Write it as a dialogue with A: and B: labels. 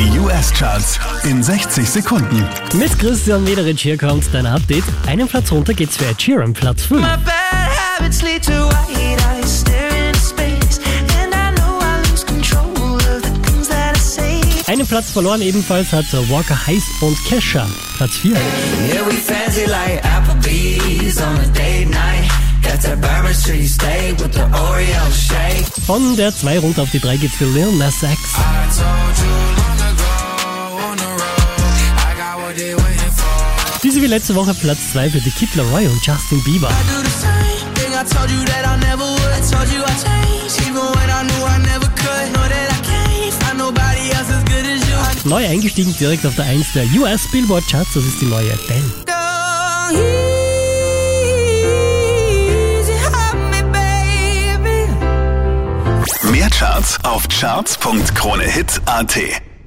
A: Die US-Charts in 60 Sekunden.
B: Mit Christian Mederich hier kommt dein Update. Einen Platz runter geht's für Ed Sheeran, Platz 5.
C: My bad habits lead to white eyes staring into space. And I know I lose control of the things that I say.
B: Einen Platz verloren ebenfalls hat Walker Heiss und Kesha, Platz 4.
D: Yeah, we fancy like Applebee's on a date night. Got that Bourbon Street steak with the Oreo shake.
B: Von der 2 runter auf die 3 geht's für Lil Nas X. Diese wie letzte Woche Platz 2 für The Kid Laroi und Justin Bieber. Neu eingestiegen direkt auf der 1 der US Billboard Charts, das ist die neue
C: baby.
A: Mehr Charts auf charts.kronehit.at.